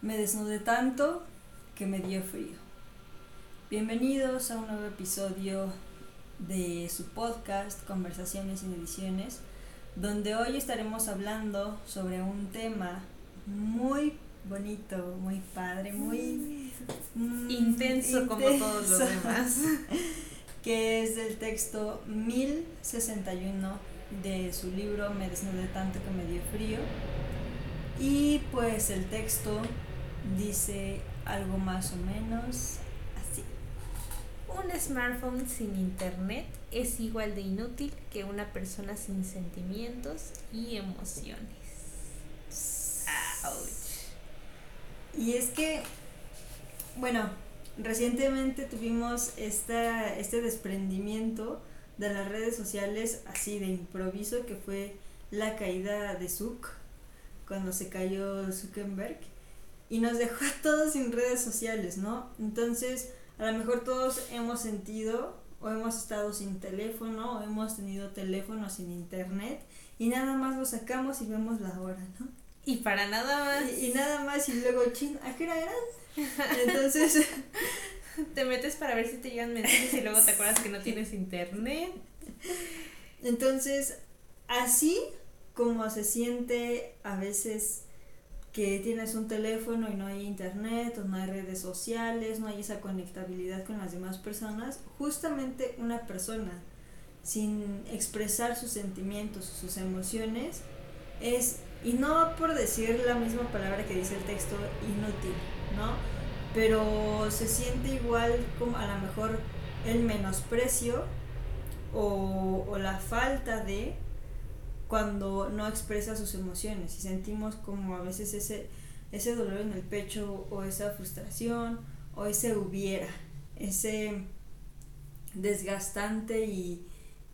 Me desnudé tanto que me dio frío. Bienvenidos a un nuevo episodio de su podcast Conversaciones sin Ediciones, donde hoy estaremos hablando sobre un tema muy bonito, muy padre, muy mm, intenso, como todos los demás, que es del texto 1061 de su libro Me desnudé tanto que me dio frío. Y pues el texto dice algo más o menos así. Un smartphone sin internet es igual de inútil que una persona sin sentimientos y emociones. Y es que, bueno, recientemente tuvimos esta, este desprendimiento de las redes sociales así de improviso que fue la caída de Zuck cuando se cayó Zuckerberg y nos dejó a todos sin redes sociales, ¿no? Entonces, a lo mejor todos hemos sentido o hemos estado sin teléfono o hemos tenido teléfono sin internet y nada más lo sacamos y vemos la hora, ¿no? Y para nada más. Y, nada más y luego, ching, ¿a qué hora eran? Entonces... te metes para ver si te llegan mensajes y luego te acuerdas que no tienes internet. Entonces, así como se siente a veces que tienes un teléfono y no hay internet o no hay redes sociales, no hay esa conectabilidad con las demás personas, justamente una persona sin expresar sus sentimientos, sus emociones, es, y no por decir la misma palabra que dice el texto, inútil, ¿no? Pero se siente igual como a lo mejor el menosprecio o, o la falta de cuando no expresa sus emociones y sentimos como a veces ese, ese dolor en el pecho o esa frustración o ese hubiera, ese desgastante y,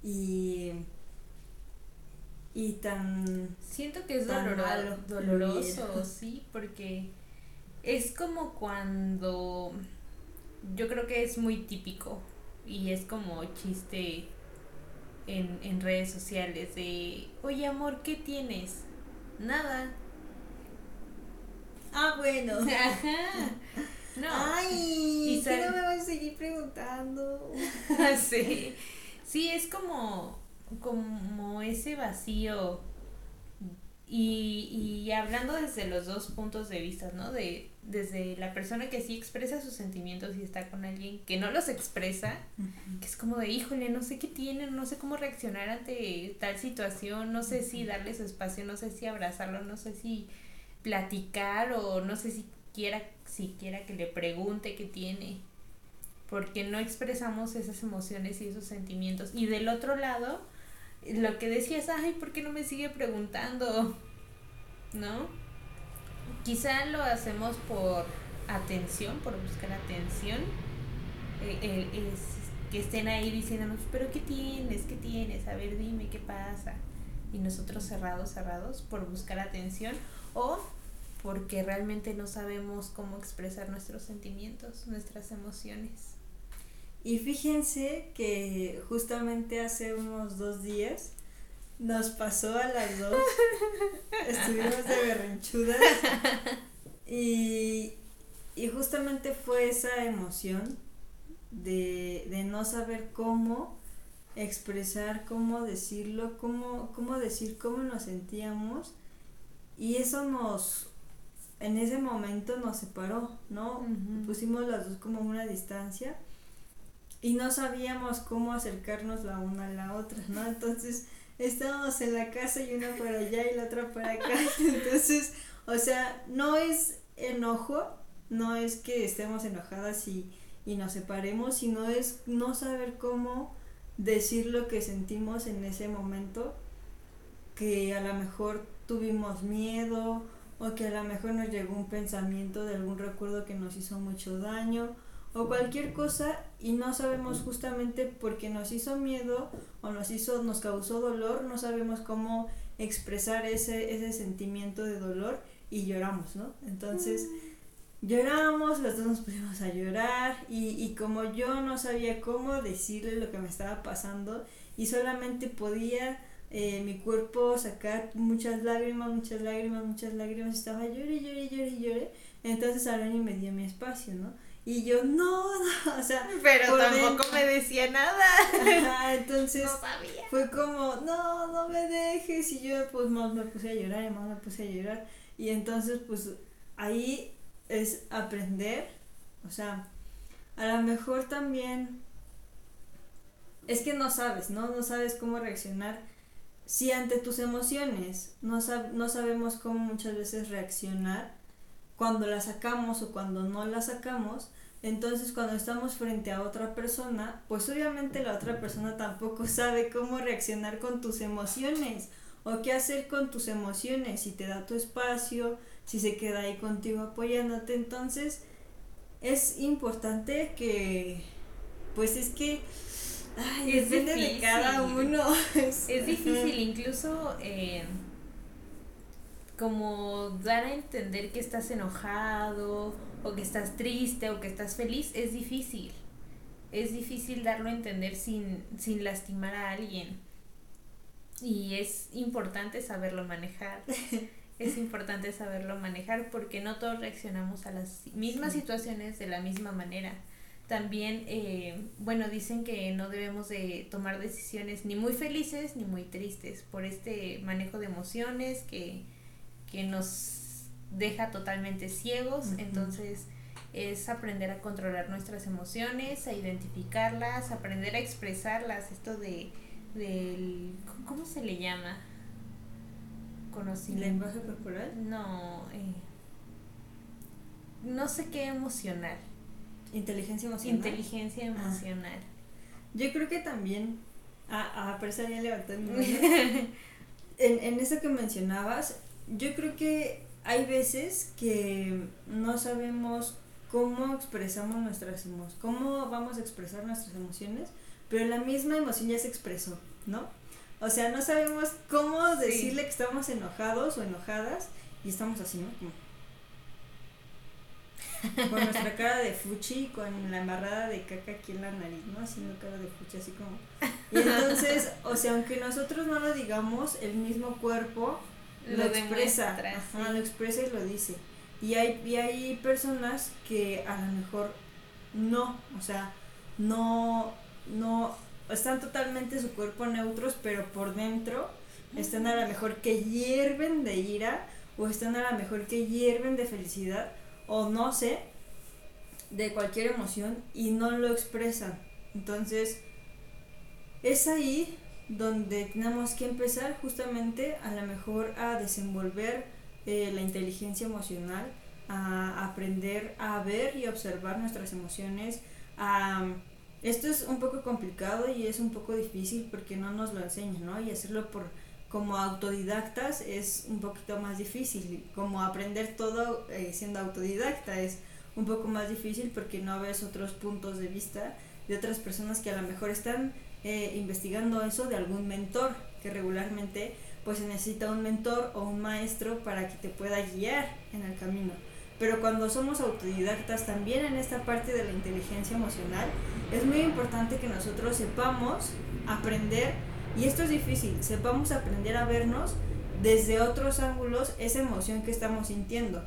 y, y tan... Siento que es doloroso, doloroso, sí, porque es como cuando yo creo que es muy típico y es como chiste en, en redes sociales de, oye amor, ¿qué tienes? Nada. Ah, bueno. No. Ay, ¿qué no me vas a seguir preguntando? sí. Sí, es como, como ese vacío y, y hablando desde los dos puntos de vista, ¿no? De desde la persona que sí expresa sus sentimientos y está con alguien que no los expresa, que es como de, híjole, no sé qué tiene, no sé cómo reaccionar ante tal situación, no sé si darle su espacio, no sé si abrazarlo, no sé si platicar o no sé si quiera, si quiera que le pregunte qué tiene, porque no expresamos esas emociones y esos sentimientos. Y del otro lado, lo que decías, ay, ¿por qué no me sigue preguntando? ¿No? Quizá lo hacemos por atención, por buscar atención. Eh, eh, que estén ahí diciéndonos, pero ¿qué tienes? ¿Qué tienes? A ver, dime qué pasa. Y nosotros cerrados, cerrados, por buscar atención o porque realmente no sabemos cómo expresar nuestros sentimientos, nuestras emociones. Y fíjense que justamente hace unos dos días nos pasó a las dos. Estuvimos de berrinchudas. Y, y justamente fue esa emoción de, de no saber cómo expresar, cómo decirlo, cómo, cómo decir cómo nos sentíamos. Y eso nos, en ese momento nos separó, ¿no? Pusimos las dos como una distancia y no sabíamos cómo acercarnos la una a la otra, ¿no? Entonces estábamos en la casa y una para allá y la otra para acá. Entonces, o sea, no es enojo, no es que estemos enojadas y, y nos separemos, sino es no saber cómo decir lo que sentimos en ese momento, que a lo mejor tuvimos miedo o que a lo mejor nos llegó un pensamiento de algún recuerdo que nos hizo mucho daño o cualquier cosa y no sabemos justamente porque nos hizo miedo o nos hizo nos causó dolor, no sabemos cómo expresar ese ese sentimiento de dolor y lloramos, ¿no? Entonces mm. lloramos, los dos nos pusimos a llorar y, y como yo no sabía cómo decirle lo que me estaba pasando y solamente podía eh, mi cuerpo sacar muchas lágrimas, muchas lágrimas, muchas lágrimas, estaba lloré, lloré, lloré, lloré Entonces Aaron me dio mi espacio, ¿no? Y yo, no, no, o sea. Pero tampoco me decía nada. entonces. Fue como, no, no me dejes. Y yo, pues, más me puse a llorar y más me puse a llorar. Y entonces, pues, ahí es aprender. O sea, a lo mejor también. Es que no sabes, ¿no? No sabes cómo reaccionar. Si ante tus emociones no, no sabemos cómo muchas veces reaccionar cuando la sacamos o cuando no la sacamos, entonces cuando estamos frente a otra persona, pues obviamente la otra persona tampoco sabe cómo reaccionar con tus emociones o qué hacer con tus emociones, si te da tu espacio, si se queda ahí contigo apoyándote. Entonces es importante que, pues es que... depende de cada uno. es difícil, incluso... Eh, como dar a entender que estás enojado o que estás triste o que estás feliz es difícil. Es difícil darlo a entender sin, sin lastimar a alguien. Y es importante saberlo manejar. es importante saberlo manejar porque no todos reaccionamos a las mismas situaciones de la misma manera. También, eh, bueno, dicen que no debemos de tomar decisiones ni muy felices ni muy tristes por este manejo de emociones que que nos deja totalmente ciegos, entonces es aprender a controlar nuestras emociones, a identificarlas, aprender a expresarlas, esto de del ¿cómo se le llama? Conocimiento. ¿Lenguaje corporal? No, eh, no sé qué emocional. Inteligencia emocional. Inteligencia ah. emocional. Yo creo que también, ah, ah pero estaría levantando. en, en eso que mencionabas, yo creo que hay veces que no sabemos cómo expresamos nuestras emociones, cómo vamos a expresar nuestras emociones, pero la misma emoción ya se expresó, ¿no? O sea, no sabemos cómo decirle que estamos enojados o enojadas y estamos así, ¿no? con nuestra cara de fuchi, con la embarrada de caca aquí en la nariz, ¿no? Haciendo cara de fuchi, así como. Y entonces, o sea, aunque nosotros no lo digamos, el mismo cuerpo lo, expresa, lo expresa y lo dice. Y hay, y hay personas que a lo mejor no, o sea, no, no, están totalmente su cuerpo neutros, pero por dentro están a lo mejor que hierven de ira, o están a lo mejor que hierven de felicidad, o no sé, de cualquier emoción, y no lo expresan. Entonces, es ahí donde tenemos que empezar justamente a lo mejor a desenvolver eh, la inteligencia emocional, a aprender a ver y observar nuestras emociones. esto es un poco complicado y es un poco difícil porque no nos lo enseñan, ¿no? Y hacerlo por como autodidactas es un poquito más difícil, como aprender todo eh, siendo autodidacta es un poco más difícil porque no ves otros puntos de vista de otras personas que a lo mejor están eh, investigando eso de algún mentor, que regularmente pues se necesita un mentor o un maestro para que te pueda guiar en el camino. Pero cuando somos autodidactas también en esta parte de la inteligencia emocional, es muy importante que nosotros sepamos aprender, y esto es difícil, sepamos aprender a vernos desde otros ángulos esa emoción que estamos sintiendo.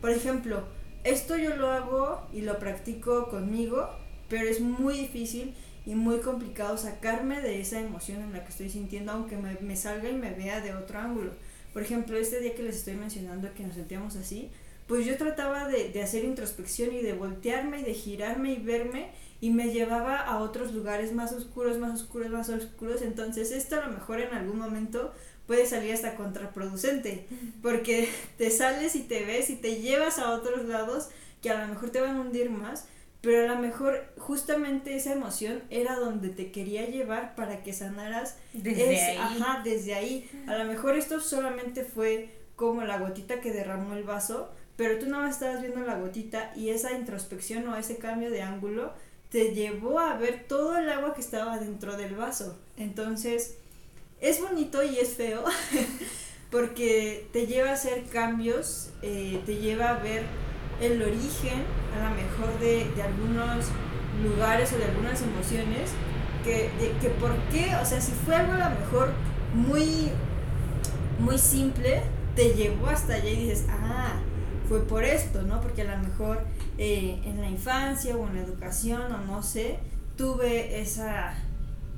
Por ejemplo, esto yo lo hago y lo practico conmigo, pero es muy difícil y muy complicado sacarme de esa emoción en la que estoy sintiendo, aunque me, me, salga y me vea de otro ángulo. Por ejemplo, este día que les estoy mencionando que nos sentíamos así, pues yo trataba de, de hacer introspección y de voltearme y de girarme y verme y me llevaba a otros lugares más oscuros, más oscuros, más oscuros. Entonces esto a lo mejor en algún momento puede salir hasta contraproducente, porque te sales y te ves y te llevas a otros lados que a lo mejor te van a hundir más pero a lo mejor justamente esa emoción era donde te quería llevar para que sanaras desde ahí. Ajá, desde ahí. A lo mejor esto solamente fue como la gotita que derramó el vaso, pero tú no estabas viendo la gotita y esa introspección o ese cambio de ángulo te llevó a ver todo el agua que estaba dentro del vaso. Entonces, es bonito y es feo porque te lleva a hacer cambios, eh, te lleva a ver el origen a lo mejor de, algunos lugares o de algunas emociones, que, que por qué, o sea, si fue algo a lo mejor muy, muy simple, te llevó hasta allá y dices, ah, fue por esto, ¿no? Porque a lo mejor eh, en la infancia o en la educación o no sé, tuve esa,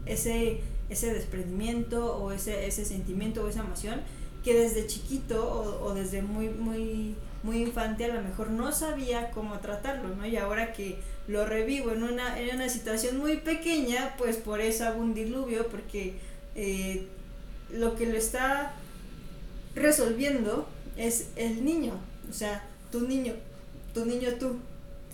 ese, ese desprendimiento o ese, ese sentimiento o esa emoción que desde chiquito o, o desde muy, muy, muy infante a lo mejor no sabía cómo tratarlo, ¿no? Y ahora que lo revivo en una, en una situación muy pequeña, pues por eso hago un diluvio, porque eh, lo que lo está resolviendo es el niño, o sea, tu niño, tu niño tú,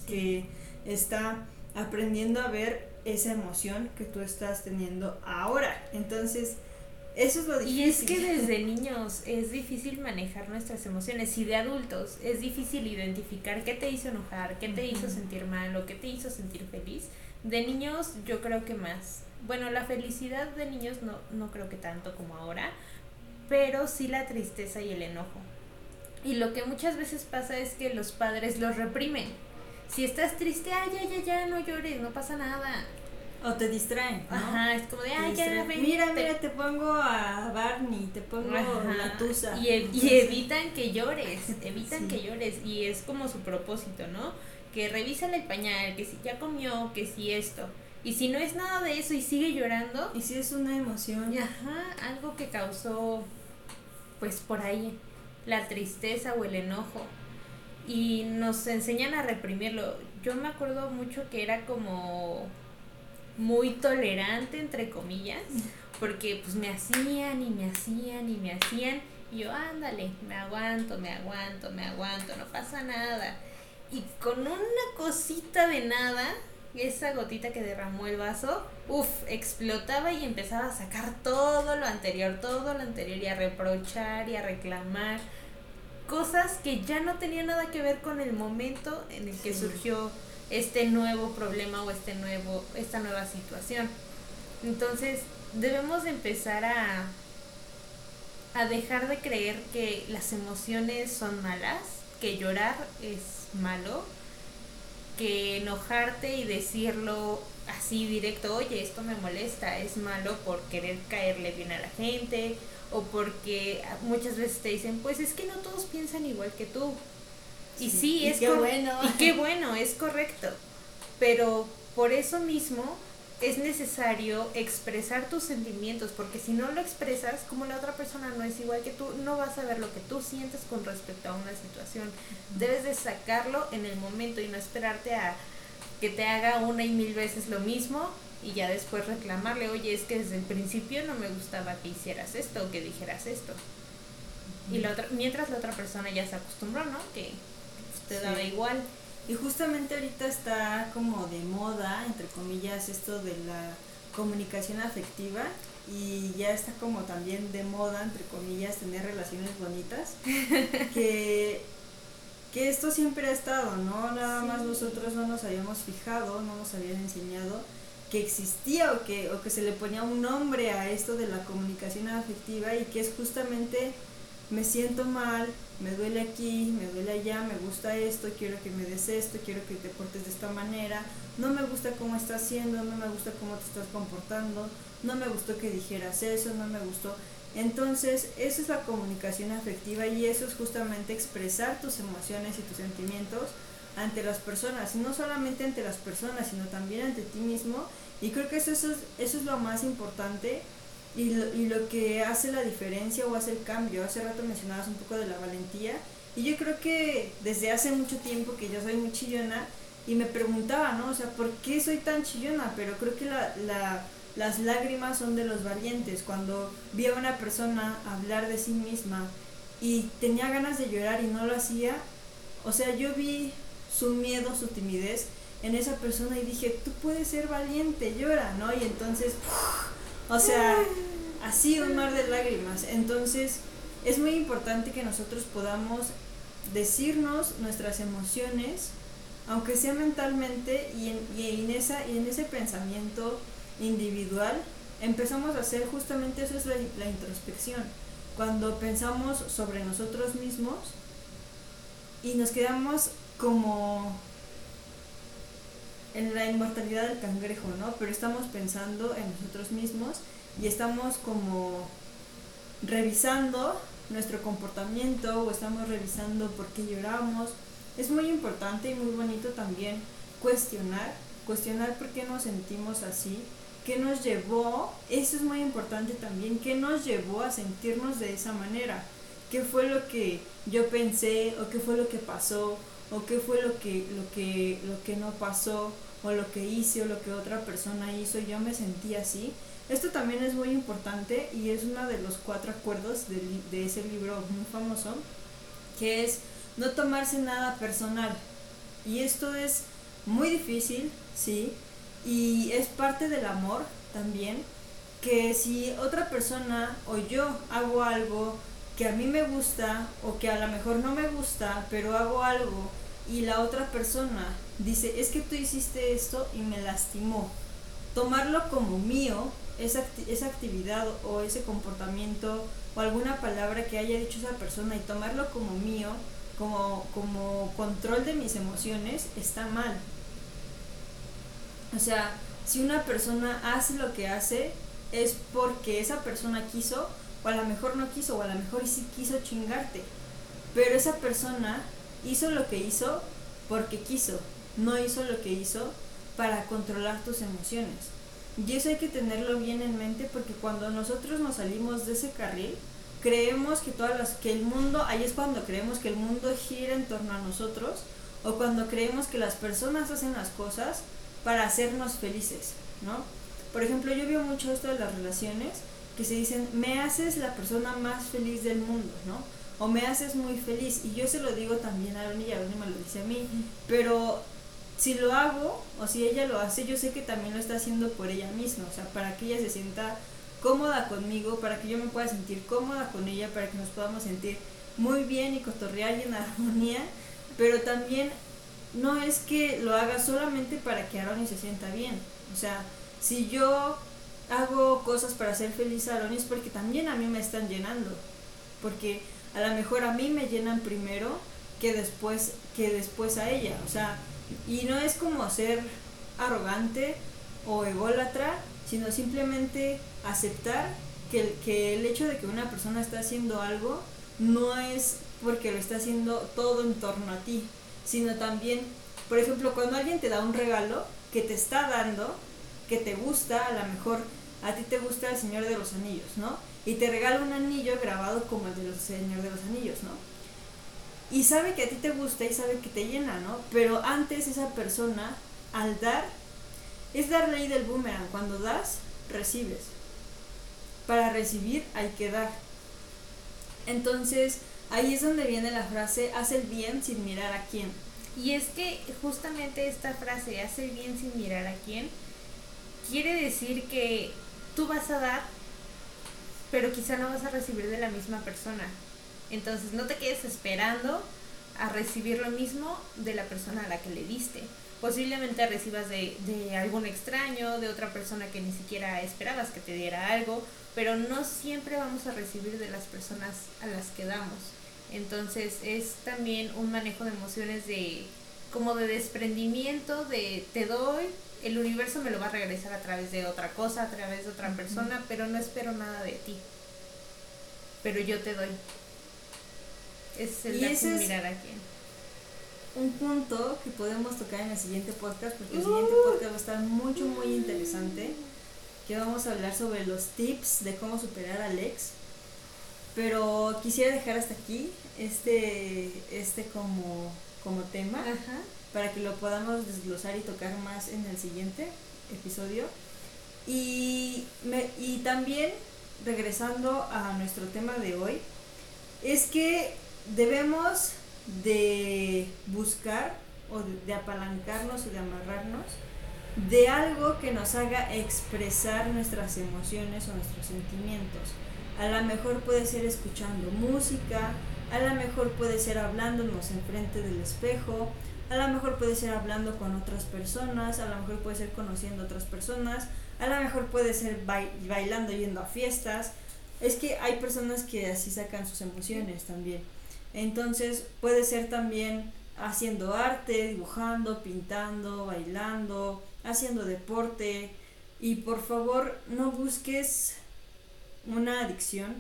que está aprendiendo a ver esa emoción que tú estás teniendo ahora. Entonces, eso es lo difícil. Y es que desde niños es difícil manejar nuestras emociones y de adultos es difícil identificar qué te hizo enojar, qué te hizo sentir mal o qué te hizo sentir feliz. De niños yo creo que más. Bueno, la felicidad de niños no, no creo que tanto como ahora, pero sí la tristeza y el enojo. Y lo que muchas veces pasa es que los padres los reprimen. Si estás triste, ay, ya, ya, ya, no llores, no pasa nada. O te distraen. ¿no? Ajá, es como de, ay, ya, ven, Mira, te- mira, te pongo a Barney, te pongo Ajá, la tusa. Y, ev- y Entonces, evitan que llores, evitan Sí. que llores. Y es como su propósito, ¿no? Que revísale el pañal, que si ya comió, que si esto. Y si no es nada de eso y sigue llorando, Y si es una emoción. ajá, algo que causó, pues por ahí, la tristeza o el enojo. Y nos enseñan a reprimirlo. Yo me acuerdo mucho que era como muy tolerante, entre comillas, porque pues me hacían y me hacían y me hacían. Y yo, ándale, me aguanto, me aguanto, me aguanto, no pasa nada. Y con una cosita de nada, esa gotita que derramó el vaso, uff, explotaba y empezaba a sacar todo lo anterior, todo lo anterior y a reprochar y a reclamar cosas que ya no tenían nada que ver con el momento en el que Sí. surgió este nuevo problema o este nuevo esta nueva situación. Entonces, debemos de empezar a a dejar de creer que las emociones son malas, que llorar es malo, que enojarte y decirlo así directo, oye, esto me molesta, es malo por querer caerle bien a la gente o porque muchas veces te dicen, pues es que no todos piensan igual que tú. Y Sí, y es qué bueno. Y qué bueno, es correcto. Pero por eso mismo es necesario expresar tus sentimientos, porque si no lo expresas, como la otra persona no es igual que tú, no vas a ver lo que tú sientes con respecto a una situación. Debes de sacarlo en el momento y no esperarte a que te haga una y mil veces lo mismo y ya después reclamarle, oye, es que desde el principio no me gustaba que hicieras esto o que dijeras esto. Y la otra, mientras la otra persona ya se acostumbró, ¿no? Que te Sí. daba igual. Y justamente ahorita está como de moda, entre comillas, esto de la comunicación afectiva y ya está como también de moda, entre comillas, tener relaciones bonitas, que, que esto siempre ha estado, ¿no? Nada más nosotros no nos habíamos fijado, no nos habían enseñado que existía o que, o que se le ponía un nombre a esto de la comunicación afectiva y que es justamente me siento mal, me duele aquí, me duele allá, me gusta esto, quiero que me des esto, quiero que te portes de esta manera, no me gusta cómo estás haciendo, no me gusta cómo te estás comportando, no me gustó que dijeras eso, no me gustó. Entonces, eso es la comunicación afectiva y eso es justamente expresar tus emociones y tus sentimientos ante las personas, no solamente ante las personas, sino también ante ti mismo. Y creo que eso, es, eso es lo más importante y lo, y lo que hace la diferencia o hace el cambio. Hace rato mencionabas un poco de la valentía y yo creo que desde hace mucho tiempo que yo soy muy chillona y me preguntaba, ¿no? O sea, ¿por qué soy tan chillona? Pero creo que la, la, las lágrimas son de los valientes. Cuando vi a una persona hablar de sí misma y tenía ganas de llorar y no lo hacía, o sea, yo vi su miedo, su timidez en esa persona y dije, tú puedes ser valiente, llora, ¿no? Y entonces, o sea, así un mar de lágrimas. Entonces, es muy importante que nosotros podamos decirnos nuestras emociones, aunque sea mentalmente, y en, y en, esa, y en ese pensamiento individual, empezamos a hacer justamente eso es la, la introspección. Cuando pensamos sobre nosotros mismos y nos quedamos como en la inmortalidad del cangrejo, ¿no? Pero estamos pensando en nosotros mismos y estamos como revisando nuestro comportamiento o estamos revisando por qué lloramos. Es muy importante y muy bonito también cuestionar, cuestionar por qué nos sentimos así, qué nos llevó, eso es muy importante también, qué nos llevó a sentirnos de esa manera, qué fue lo que yo pensé o qué fue lo que pasó o qué fue lo que lo que lo que no pasó o lo que hice o lo que otra persona hizo, yo me sentí así. Esto también es muy importante y es uno de los cuatro acuerdos de, de ese libro muy famoso, que es no tomarse nada personal. Y esto es muy difícil, sí, y es parte del amor también, que si otra persona o yo hago algo que a mí me gusta o que a lo mejor no me gusta, pero hago algo y la otra persona dice, es que tú hiciste esto y me lastimó. Tomarlo como mío, esa, esa actividad o ese comportamiento o alguna palabra que haya dicho esa persona y tomarlo como mío, como, como control de mis emociones, está mal. O sea, si una persona hace lo que hace, es porque esa persona quiso, o a lo mejor no quiso, o a lo mejor sí quiso chingarte. Pero esa persona hizo lo que hizo porque quiso, no hizo lo que hizo para controlar tus emociones. Y eso hay que tenerlo bien en mente porque cuando nosotros nos salimos de ese carril, creemos que todas las que el mundo, ahí es cuando creemos que el mundo gira en torno a nosotros o cuando creemos que las personas hacen las cosas para hacernos felices, ¿no? Por ejemplo, yo veo mucho esto de las relaciones que se dicen, me haces la persona más feliz del mundo, ¿no? O me haces muy feliz. Y yo se lo digo también a Aaron y Aaron me lo dice a mí. Pero si lo hago o si ella lo hace, yo sé que también lo está haciendo por ella misma, o sea, para que ella se sienta cómoda conmigo, para que yo me pueda sentir cómoda con ella, para que nos podamos sentir muy bien y cotorrear y en armonía, pero también no es que lo haga solamente para que Aaron se sienta bien. O sea, si yo hago cosas para hacer feliz a Aaron es porque también a mí me están llenando. Porque a lo mejor a mí me llenan primero que después, que después a ella. O sea, y no es como ser arrogante o ególatra, sino simplemente aceptar que que el hecho de que una persona está haciendo algo no es porque lo está haciendo todo en torno a ti, sino también, por ejemplo, cuando alguien te da un regalo que te está dando, que te gusta, a lo mejor a ti te gusta el Señor de los Anillos, ¿no? Y te regala un anillo grabado como el del Señor de los Anillos, ¿no? Y sabe que a ti te gusta y sabe que te llena, ¿no? Pero antes esa persona, al dar, es dar ley del boomerang. Cuando das, recibes. Para recibir hay que dar. Entonces, Ahí es donde viene la frase, haz el bien sin mirar a quién. Y es que justamente esta frase, haz el bien sin mirar a quién, quiere decir que tú vas a dar, pero quizá no vas a recibir de la misma persona. Entonces no te quedes esperando a recibir lo mismo de la persona a la que le diste. Posiblemente recibas de, de algún extraño, de otra persona que ni siquiera esperabas que te diera algo, pero no siempre vamos a recibir de las personas a las que damos. Entonces es también un manejo de emociones de como de desprendimiento, de te doy, el universo me lo va a regresar a través de otra cosa, a través de otra persona, pero no espero nada de ti. Pero yo te doy. Es el de mirar a quién. Un punto que podemos tocar en el siguiente podcast, porque el siguiente uh. podcast va a estar mucho, muy interesante. Que vamos a hablar sobre los tips de cómo superar al ex pero quisiera dejar hasta aquí este, este como, como tema para que lo podamos desglosar y tocar más en el siguiente episodio. Y, me, y también, regresando a nuestro tema de hoy, es que debemos de buscar o de, de apalancarnos y de amarrarnos de algo que nos haga expresar nuestras emociones o nuestros sentimientos a lo mejor puede ser escuchando música, a lo mejor puede ser hablándonos enfrente del espejo, a lo mejor puede ser hablando con otras personas, a lo mejor puede ser conociendo otras personas, a lo mejor puede ser bailando yendo a fiestas. Es que hay personas que así sacan sus emociones también. Entonces puede ser también haciendo arte, dibujando, pintando, bailando, haciendo deporte. Y por favor no busques una adicción,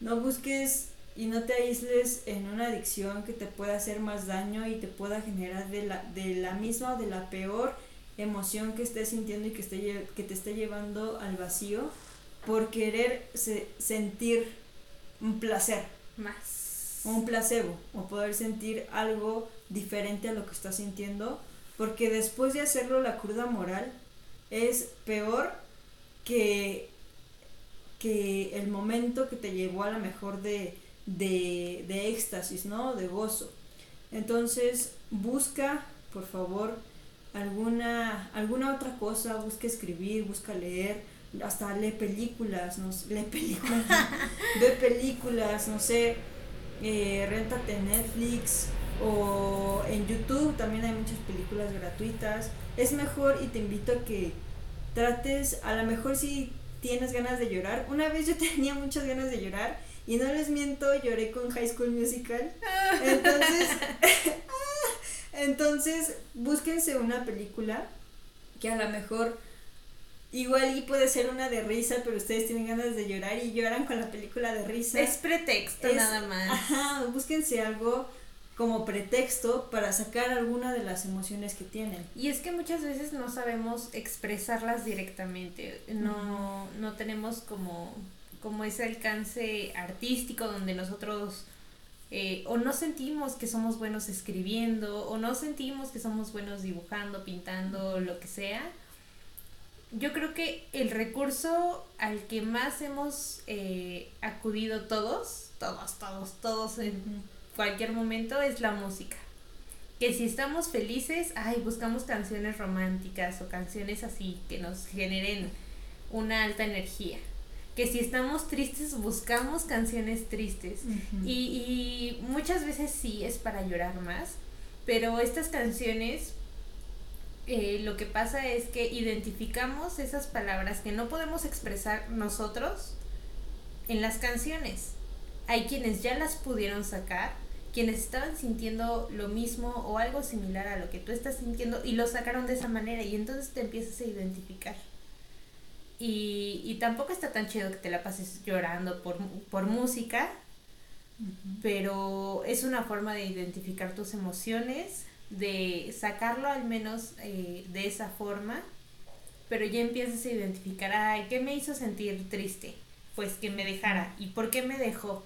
no busques y no te aísles en una adicción que te pueda hacer más daño y te pueda generar de la, de la misma o de la peor emoción que estés sintiendo y que, esté, que te esté llevando al vacío por querer sentir un placer. Más. Un placebo o poder sentir algo diferente a lo que estás sintiendo porque después de hacerlo la cruda moral es peor que, que el momento que te llevó a la mejor de, de, de éxtasis, ¿no? De gozo. Entonces, busca, por favor, alguna, alguna otra cosa, busca escribir, busca leer, hasta lee películas, no lee películas, ve películas, no sé, eh, rentate Netflix o en YouTube también hay muchas películas gratuitas. Es mejor y te invito a que trates, a lo mejor si tienes ganas de llorar. Una vez yo tenía muchas ganas de llorar y no les miento, lloré con High School Musical. Entonces, entonces búsquense una película que a lo mejor igual y puede ser una de risa, pero ustedes tienen ganas de llorar y lloran con la película de risa. Es pretexto nada más. Ajá, búsquense algo como pretexto para sacar alguna de las emociones que tienen. Y es que muchas veces no sabemos expresarlas directamente, no, no tenemos como como ese alcance artístico donde nosotros eh, o no sentimos que somos buenos escribiendo o no sentimos que somos buenos dibujando, pintando, lo que sea. Yo creo que el recurso al que más hemos eh, acudido todos, todos, todos, todos en cualquier momento es la música. Que si estamos felices, ay, buscamos canciones románticas o canciones así que nos generen una alta energía que si estamos tristes buscamos canciones tristes y, y, muchas veces sí es para llorar más, pero estas canciones eh, lo que pasa es que identificamos esas palabras que no podemos expresar nosotros en las canciones. Hay quienes ya las pudieron sacar, quienes estaban sintiendo lo mismo o algo similar a lo que tú estás sintiendo y lo sacaron de esa manera y entonces te empiezas a identificar. Y, y tampoco está tan chido que te la pases llorando por, por música, pero es una forma de identificar tus emociones, de sacarlo al menos eh, de esa forma, pero ya empiezas a identificar, ay, ¿qué me hizo sentir triste? Pues que me dejara. ¿Y por qué me dejó?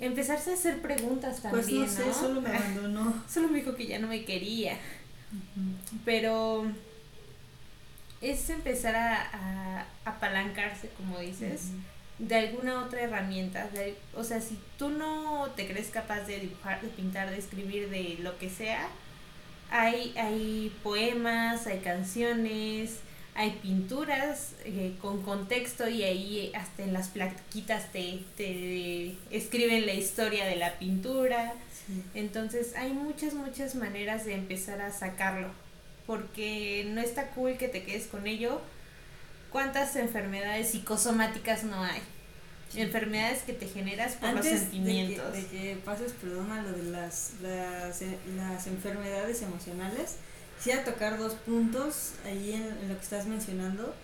Empezarse a hacer preguntas también. Pues no sé, solo me abandonó. solo me dijo que ya no me quería. Pero es empezar a, apalancarse, como dices, de alguna otra herramienta. o sea, si tú no te crees capaz de dibujar, de pintar, de escribir, de lo que sea, hay, hay poemas, hay canciones, hay pinturas eh, con contexto y ahí hasta en las plaquitas te, te escriben la historia de la pintura. Entonces hay muchas, muchas maneras de empezar a sacarlo porque no está cool que te quedes con ello. ¿Cuántas enfermedades psicosomáticas no hay? Enfermedades que te generas por los sentimientos. De que, de que pases, perdón, a lo de las, las, las enfermedades emocionales, quisiera tocar dos puntos ahí en, en lo que estás mencionando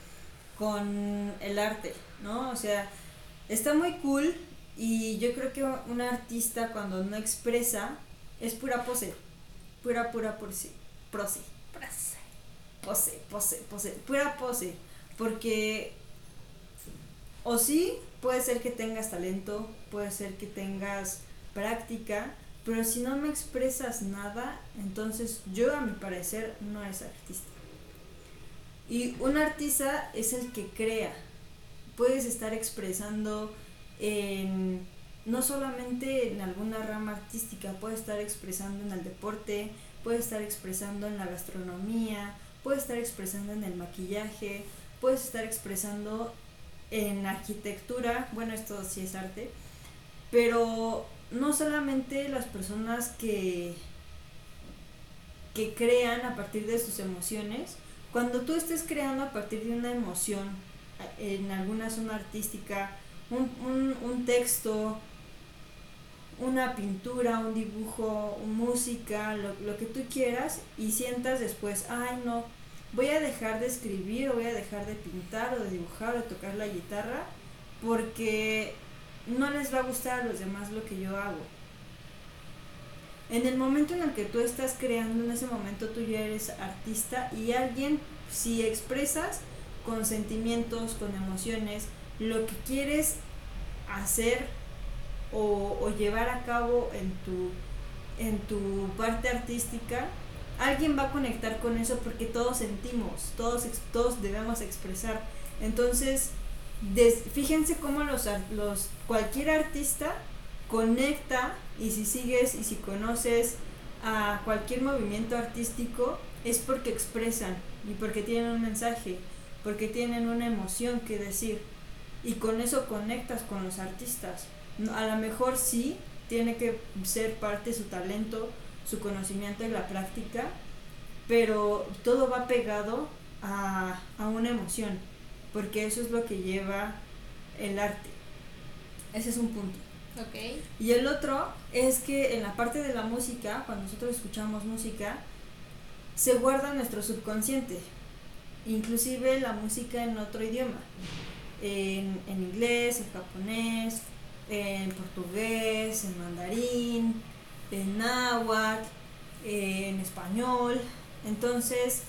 con el arte, ¿no? O sea, está muy cool y yo creo que un artista cuando no expresa es pura pose, pura, pura por sí, sí pose, pose, pose, pura pose. Porque o sí, puede ser que tengas talento, puede ser que tengas práctica, pero si no me expresas nada, entonces yo a mi parecer no es artista. Y un artista es el que crea. Puedes estar expresando en no solamente en alguna rama artística, puedes estar expresando en el deporte, puedes estar expresando en la gastronomía, puedes estar expresando en el maquillaje, puedes estar expresando en arquitectura, bueno, esto sí es arte, pero no solamente las personas que, que crean a partir de sus emociones, cuando tú estés creando a partir de una emoción en alguna zona artística, un texto, una pintura, un dibujo, música, lo, lo, que tú quieras y sientas después, ay no, voy a dejar de escribir o voy a dejar de pintar o de dibujar o de tocar la guitarra porque no les va a gustar a los demás lo que yo hago. En el momento en el que tú estás creando, en ese momento tú ya eres artista y alguien, si expresas con sentimientos, con emociones, lo que quieres hacer o, llevar a cabo en tu, en tu parte artística, alguien va a conectar con eso porque todos sentimos, todos, todos debemos expresar. Entonces, fíjense cómo los, los, cualquier artista conecta y si sigues y si conoces a cualquier movimiento artístico es porque expresan y porque tienen un mensaje, porque tienen una emoción que decir y con eso conectas con los artistas. A lo mejor sí tiene que ser parte de su talento, su conocimiento y la práctica, pero todo va pegado a, una emoción, porque eso es lo que lleva el arte. Ese es un punto. Okay. Y el otro es que en la parte de la música, cuando nosotros escuchamos música, se guarda nuestro subconsciente, inclusive la música en otro idioma, en, en inglés, en japonés, en portugués, en mandarín, en náhuatl, en español. Entonces,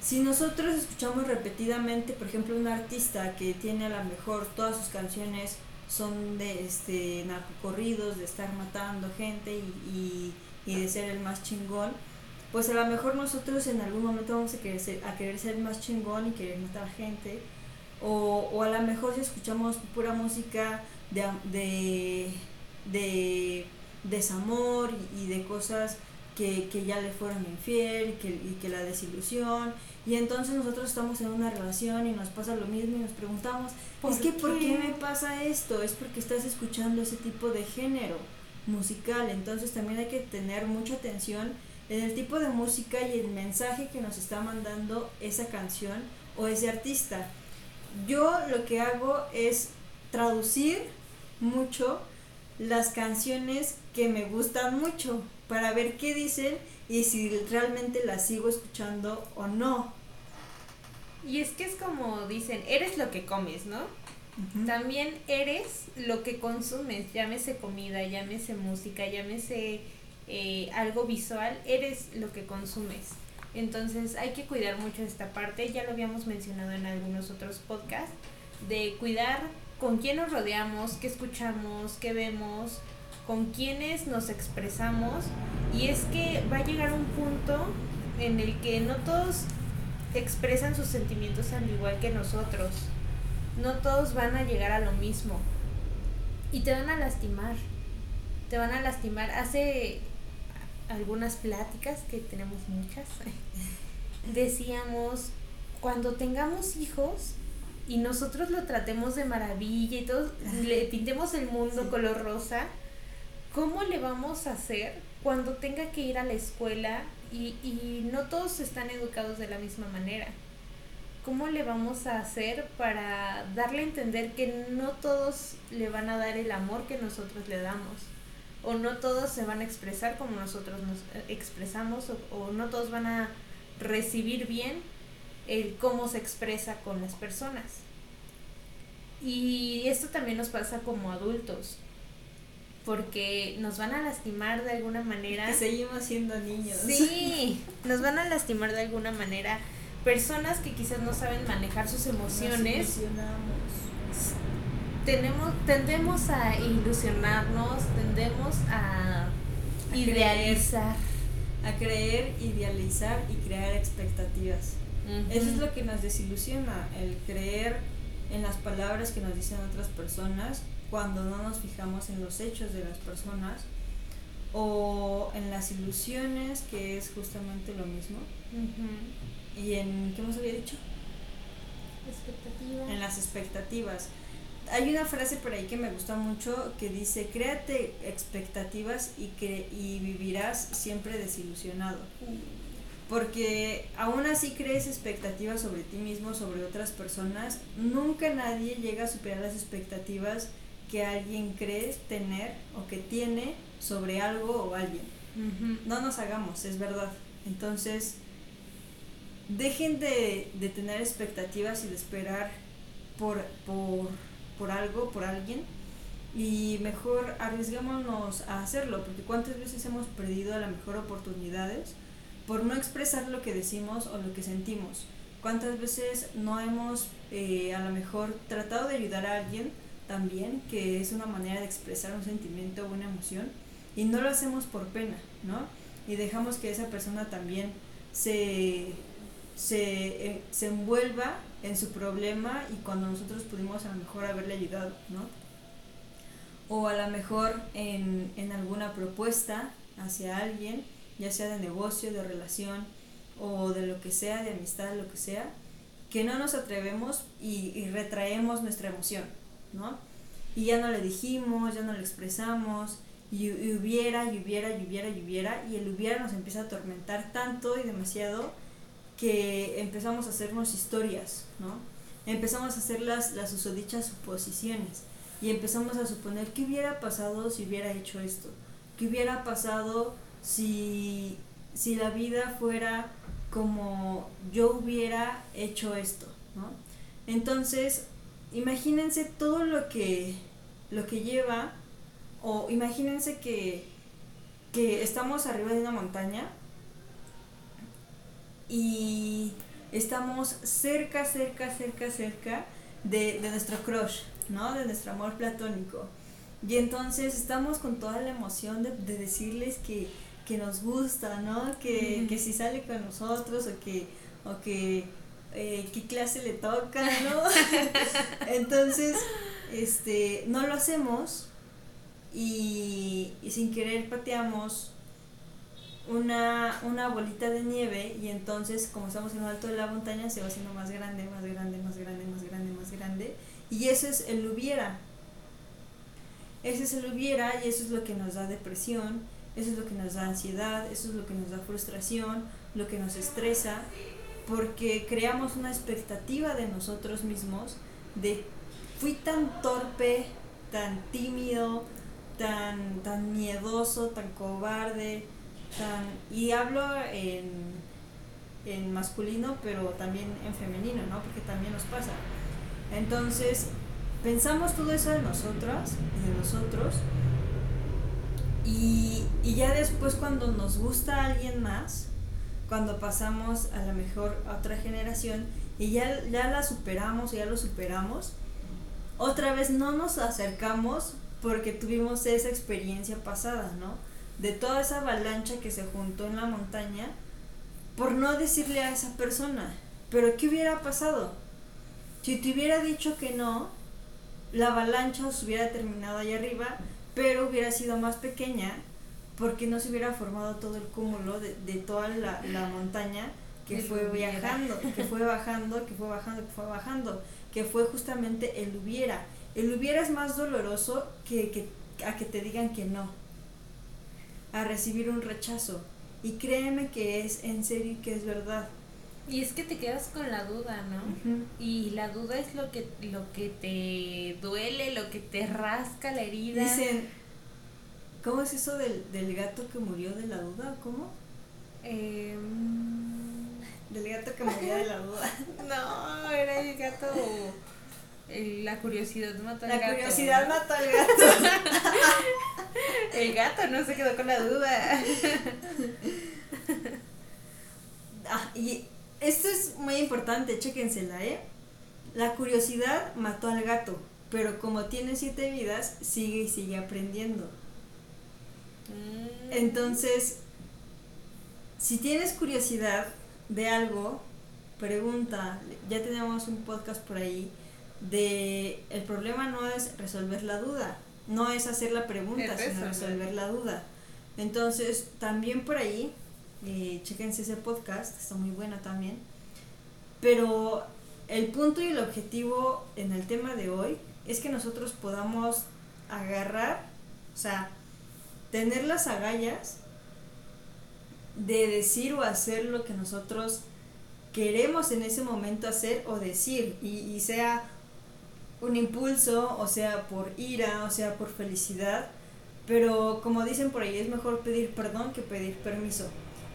si nosotros escuchamos repetidamente, por ejemplo, un artista que tiene a lo mejor todas sus canciones son de este narcocorridos, de estar matando gente y, y, de ser el más chingón, pues a lo mejor nosotros en algún momento vamos a querer ser, a querer ser más chingón y querer matar gente. O, o a lo mejor si escuchamos pura música de, de, de desamor y, de cosas que, que, ya le fueron infiel y que, y que la desilusión. Y entonces nosotros estamos en una relación y nos pasa lo mismo y nos preguntamos, es que ¿por qué me pasa esto? Es porque estás escuchando ese tipo de género musical. Entonces también hay que tener mucha atención en el tipo de música y el mensaje que nos está mandando esa canción o ese artista. Yo lo que hago es traducir mucho las canciones que me gustan mucho para ver qué dicen y si realmente las sigo escuchando o no. Y es que es como dicen, eres lo que comes, ¿no? También eres lo que consumes, llámese comida, llámese música, llámese eh, algo visual, eres lo que consumes. Entonces hay que cuidar mucho esta parte, ya lo habíamos mencionado en algunos otros podcasts, de cuidar con quién nos rodeamos, qué escuchamos, qué vemos, con quiénes nos expresamos. Y es que va a llegar un punto en el que no todos expresan sus sentimientos al igual que nosotros. No todos van a llegar a lo mismo. Y te van a lastimar. Te van a lastimar. Hace algunas pláticas, que tenemos muchas, decíamos, cuando tengamos hijos, y nosotros lo tratemos de maravilla y todos le pintemos el mundo color rosa, ¿cómo le vamos a hacer cuando tenga que ir a la escuela y, y no todos están educados de la misma manera? ¿Cómo le vamos a hacer para darle a entender que no todos le van a dar el amor que nosotros le damos? O no todos se van a expresar como nosotros nos eh, expresamos, o, o no todos van a recibir bien el cómo se expresa con las personas. Y esto también nos pasa como adultos, porque nos van a lastimar de alguna manera. Que seguimos siendo niños. Sí, nos van a lastimar de alguna manera. Personas que quizás no saben manejar sus emociones. tenemos, tendemos a ilusionarnos, tendemos a, idealizar. a creer, idealizar y crear expectativas. Eso es lo que nos desilusiona, el creer en las palabras que nos dicen otras personas cuando no nos fijamos en los hechos de las personas o en las ilusiones, que es justamente lo mismo. ¿Y en qué hemos había dicho? Expectativas. En las expectativas. Hay una frase por ahí que me gusta mucho que dice, créate expectativas y, que, y vivirás siempre desilusionado. Uh porque aún así crees expectativas sobre ti mismo, sobre otras personas, nunca nadie llega a superar las expectativas que alguien cree tener o que tiene sobre algo o alguien. No nos hagamos, es verdad. Entonces, dejen de, tener expectativas y de esperar por, por, por algo, por alguien, y mejor arriesguémonos a hacerlo, porque cuántas veces hemos perdido a lo mejor oportunidades por no expresar lo que decimos o lo que sentimos. ¿Cuántas veces no hemos eh, a lo mejor tratado de ayudar a alguien también, que es una manera de expresar un sentimiento o una emoción, y no lo hacemos por pena, ¿no? Y dejamos que esa persona también se, se, eh, se envuelva en su problema y cuando nosotros pudimos a lo mejor haberle ayudado, ¿no? O a lo mejor en, en alguna propuesta hacia alguien, ya sea de negocio, de relación o de lo que sea, de amistad, lo que sea, que no nos atrevemos y, retraemos nuestra emoción, ¿no? Y ya no le dijimos, ya no le expresamos, y, y, hubiera, y hubiera, y hubiera, y hubiera, y el hubiera nos empieza a atormentar tanto y demasiado que empezamos a hacernos historias, ¿no? Empezamos a hacer las, las usodichas suposiciones y empezamos a suponer qué hubiera pasado si hubiera hecho esto, qué hubiera pasado si, si la vida fuera como yo hubiera hecho esto, ¿no? Entonces, imagínense todo lo que, lo que lleva, o imagínense que, que estamos arriba de una montaña y estamos cerca, cerca, cerca, cerca de, de nuestro crush, ¿no? De nuestro amor platónico. Y entonces estamos con toda la emoción de, de decirles que, que, nos gusta, ¿no? Que, que, si sale con nosotros o que, o que eh, qué clase le toca, ¿no? entonces, este, no lo hacemos y, y sin querer pateamos una, una bolita de nieve y entonces como estamos en lo alto de la montaña se va haciendo más grande, más grande, más grande, más grande, más grande y eso es el hubiera. Ese es el hubiera y eso es lo que nos da depresión, eso es lo que nos da ansiedad, eso es lo que nos da frustración, lo que nos estresa, porque creamos una expectativa de nosotros mismos de fui tan torpe, tan tímido, tan, tan miedoso, tan cobarde, tan, y hablo en, en masculino, pero también en femenino, ¿no? Porque también nos pasa. Entonces, pensamos todo eso de nosotras y de nosotros, y, y ya después cuando nos gusta alguien más, cuando pasamos a la mejor a otra generación y ya, ya la superamos, ya lo superamos, otra vez no nos acercamos porque tuvimos esa experiencia pasada, ¿no? De toda esa avalancha que se juntó en la montaña, por no decirle a esa persona, pero ¿qué hubiera pasado? Si te hubiera dicho que no, la avalancha se hubiera terminado allá arriba, pero hubiera sido más pequeña porque no se hubiera formado todo el cúmulo de, de toda la, la montaña que el fue hubiera. viajando, que fue bajando, que fue bajando, que fue bajando, que fue justamente el hubiera. El hubiera es más doloroso que, que a que te digan que no, a recibir un rechazo. Y créeme que es en serio que es verdad. Y es que te quedas con la duda, ¿no? Uh -huh. Y la duda es lo que, lo que te duele, lo que te rasca la herida. Dicen, ¿cómo es eso del, del gato que murió de la duda? ¿Cómo? Eh, del gato que murió de la duda. no, era el gato. La curiosidad mató al la gato. La curiosidad mató al gato. el gato no se quedó con la duda. ah, y esto es muy importante, chéquensela, ¿eh? La curiosidad mató al gato, pero como tiene siete vidas, sigue y sigue aprendiendo. Mm. Entonces, si tienes curiosidad de algo, pregunta. Ya tenemos un podcast por ahí de el problema no es resolver la duda, no es hacer la pregunta, es sino resolver la duda. Entonces, también por ahí eh, chequense ese podcast, está muy bueno también. Pero el punto y el objetivo en el tema de hoy es que nosotros podamos agarrar, o sea, tener las agallas de decir o hacer lo que nosotros queremos en ese momento hacer o decir, y, y sea un impulso, o sea por ira, o sea por felicidad, pero como dicen por ahí, es mejor pedir perdón que pedir permiso.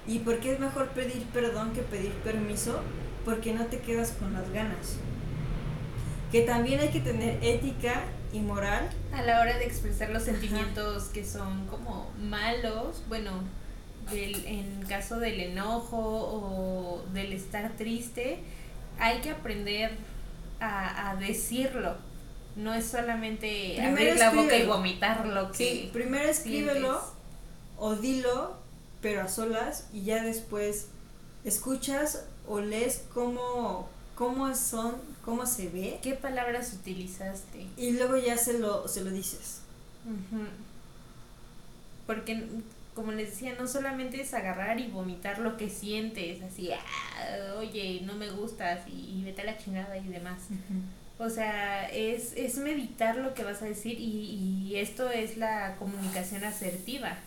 ¿Y por qué es mejor pedir perdón que pedir permiso? Porque no te quedas con las ganas. Que también hay que tener ética y moral. A la hora de expresar los sentimientos que son como malos, bueno, del, en caso del enojo o del estar triste, hay que aprender a, a decirlo. No es solamente abrir la boca y vomitar lo que. Sí, primero escríbelo o dilo, pero a solas, y ya después escuchas o lees cómo, cómo son, cómo se ve. ¿Qué palabras utilizaste? Y luego ya se lo, se lo dices. Porque, como les decía, no solamente es agarrar y vomitar lo que sientes, así, ah, oye, no me gustas y, vete a la chingada y demás. O sea, es, es meditar lo que vas a decir y, y esto es la comunicación asertiva.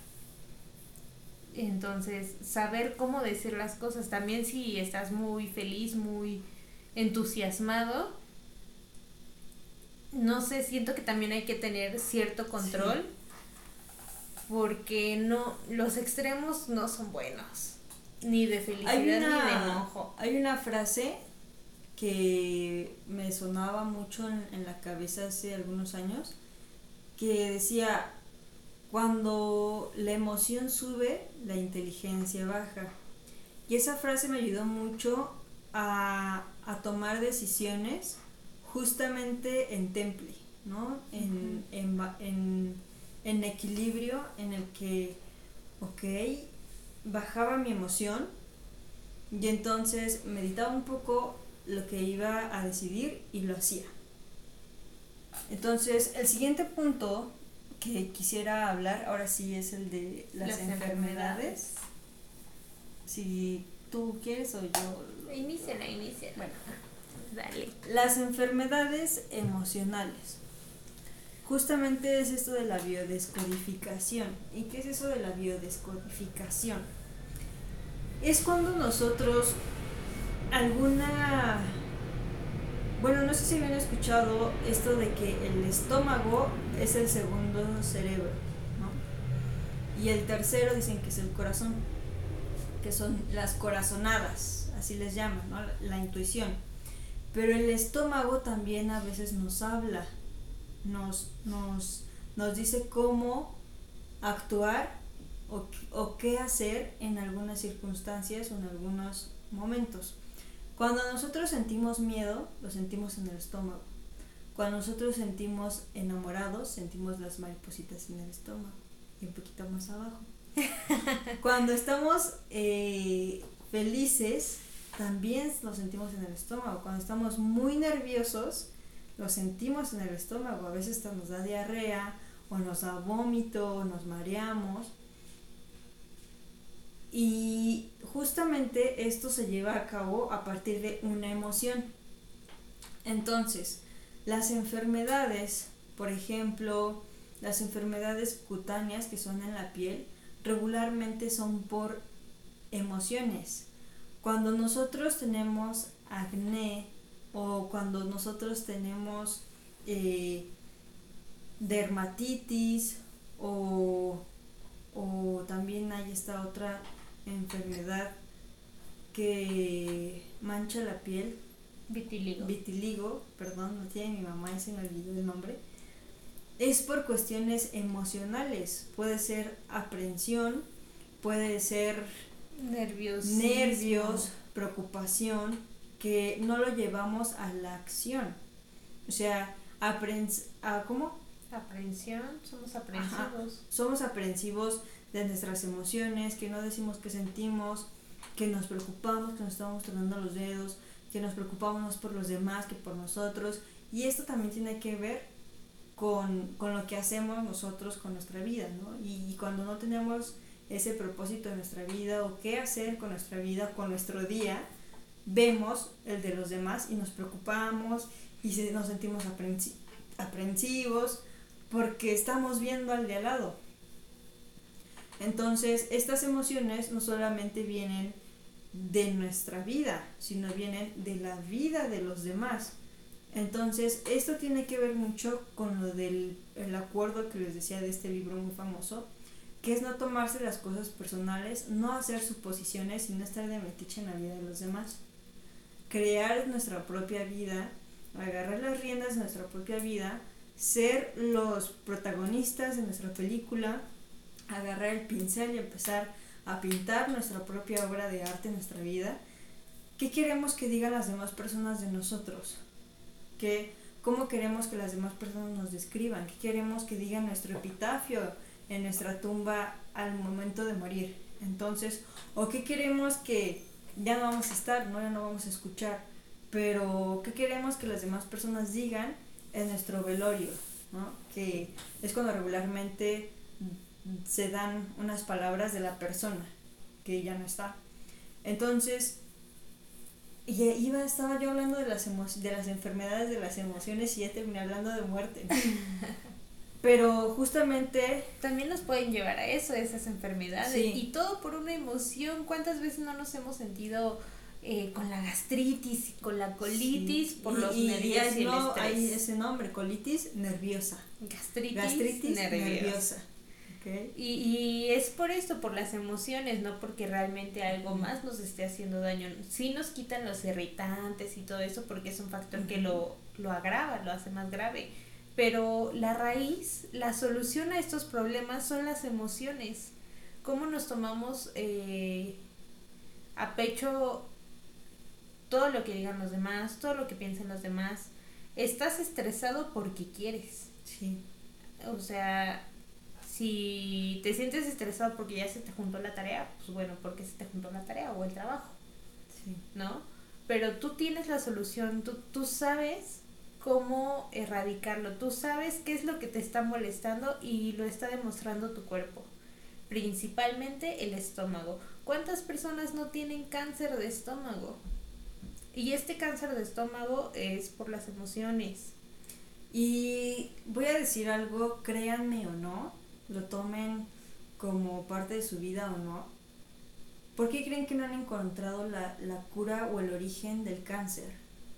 Entonces, saber cómo decir las cosas. También si estás muy feliz, muy entusiasmado, no sé, siento que también hay que tener cierto control. Porque no, los extremos no son buenos. Ni de felicidad ni de enojo. Hay una frase que me sonaba mucho en, en la cabeza hace algunos años que decía cuando la emoción sube, la inteligencia baja. Y esa frase me ayudó mucho a, tomar decisiones justamente en temple, ¿no? En, en, equilibrio en el que, ok, bajaba mi emoción y entonces meditaba un poco lo que iba a decidir y lo hacía. Entonces, el siguiente punto que quisiera hablar ahora sí es el de las, enfermedades. Si tú quieres o yo. Iníciala, inicia. Bueno, dale. Las enfermedades emocionales. Justamente es esto de la biodescodificación. ¿Y qué es eso de la biodescodificación? Es cuando nosotros alguna bueno, no sé si habían escuchado esto de que el estómago es el segundo cerebro, ¿no? Y el tercero dicen que es el corazón, que son las corazonadas, así les llaman, ¿no? La, intuición. Pero el estómago también a veces nos habla, nos, nos, nos dice cómo actuar o, o qué hacer en algunas circunstancias o en algunos momentos. Cuando nosotros sentimos miedo, lo sentimos en el estómago. Cuando nosotros sentimos enamorados, sentimos las maripositas en el estómago y un poquito más abajo. Cuando estamos eh, felices, también lo sentimos en el estómago. Cuando estamos muy nerviosos, lo sentimos en el estómago. A veces nos da diarrea, o nos da vómito, o nos mareamos. Y justamente esto se lleva a cabo a partir de una emoción. Entonces, las enfermedades, por ejemplo, las enfermedades cutáneas que son en la piel, regularmente son por emociones. Cuando nosotros tenemos acné o cuando nosotros tenemos eh, dermatitis o, o también hay esta otra enfermedad que mancha la piel. Vitiligo. Vitiligo, perdón, no tiene mi mamá y se me olvidó el nombre. Es por cuestiones emocionales. Puede ser aprensión, puede ser nervios, nervios, preocupación, que no lo llevamos a la acción. O sea, aprens ¿a ¿cómo? Aprensión, somos aprensivos. Somos aprensivos de nuestras emociones, que no decimos que sentimos, que nos preocupamos, que nos estamos tronando los dedos, que nos preocupamos por los demás que por nosotros. Y esto también tiene que ver con, lo que hacemos nosotros con nuestra vida, ¿no? Y, cuando no tenemos ese propósito en nuestra vida o qué hacer con nuestra vida, con nuestro día, vemos el de los demás y nos preocupamos y nos sentimos aprensivos porque estamos viendo al de al lado. Entonces, estas emociones no solamente vienen de nuestra vida, sino vienen de la vida de los demás. Entonces, esto tiene que ver mucho con lo del el acuerdo que les decía de este libro muy famoso, que es no tomarse las cosas personales, no hacer suposiciones y no estar de metiche en la vida de los demás. Crear nuestra propia vida, agarrar las riendas de nuestra propia vida ser los protagonistas de nuestra película, agarrar el pincel y empezar a pintar nuestra propia obra de arte en nuestra vida. ¿Qué queremos que digan las demás personas de nosotros? ¿Qué, ¿Cómo queremos que las demás personas nos describan? ¿Qué queremos que digan nuestro epitafio en nuestra tumba al momento de morir? Entonces, ¿o qué queremos que ya no vamos a estar, no, ya no vamos a escuchar? Pero, ¿qué queremos que las demás personas digan en nuestro velorio? ¿no? Que es cuando regularmente se dan unas palabras de la persona que ya no está. Entonces, y iba, estaba yo hablando de las, de las enfermedades de las emociones y ya terminé hablando de muerte. Pero justamente... También nos pueden llevar a eso, esas enfermedades. Y todo por una emoción. ¿Cuántas veces no nos hemos sentido eh, con la gastritis, con la colitis, por los nervios y, no, Hay ese nombre, colitis nerviosa. Gastritis, nerviosa. Y, y es por esto, por las emociones, no porque realmente algo más nos esté haciendo daño. Sí nos quitan los irritantes y todo eso porque es un factor que lo, lo agrava, lo hace más grave. Pero la raíz, la solución a estos problemas son las emociones. ¿Cómo nos tomamos eh, a pecho todo lo que digan los demás, todo lo que piensen los demás? Estás estresado porque quieres. Sí. O sea, si te sientes estresado porque ya se te juntó la tarea, pues bueno, porque se te juntó la tarea o el trabajo. Sí. ¿No? Pero tú tienes la solución, tú, tú sabes cómo erradicarlo, tú sabes qué es lo que te está molestando y lo está demostrando tu cuerpo. Principalmente el estómago. ¿Cuántas personas no tienen cáncer de estómago? Y este cáncer de estómago es por las emociones. Y voy a decir algo, créanme o no, lo tomen como parte de su vida o no, ¿por qué creen que no han encontrado la, cura o el origen del cáncer?